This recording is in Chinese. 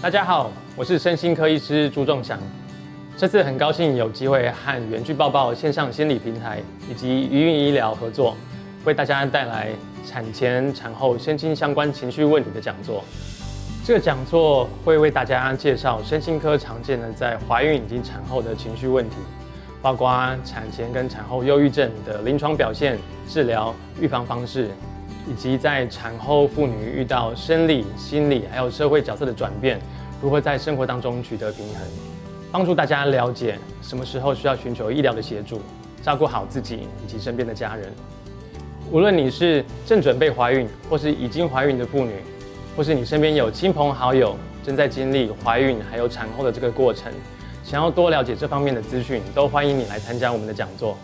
大家好，我是身心科医师朱仲祥。这次很高兴有机会和远距抱抱线上心理平台以及余韵医疗合作，为大家带来产前、产后身心相关情绪问题的讲座。这个讲座会为大家介绍身心科常见的在怀孕以及产后的情绪问题，包括产前跟产后忧郁症的临床表现、治疗、预防方式。以及在产后妇女遇到生理、心理还有社会角色的转变，如何在生活当中取得平衡，帮助大家了解什么时候需要寻求医疗的协助，照顾好自己以及身边的家人。无论你是正准备怀孕，或是已经怀孕的妇女，或是你身边有亲朋好友正在经历怀孕还有产后的这个过程，想要多了解这方面的资讯，都欢迎你来参加我们的讲座。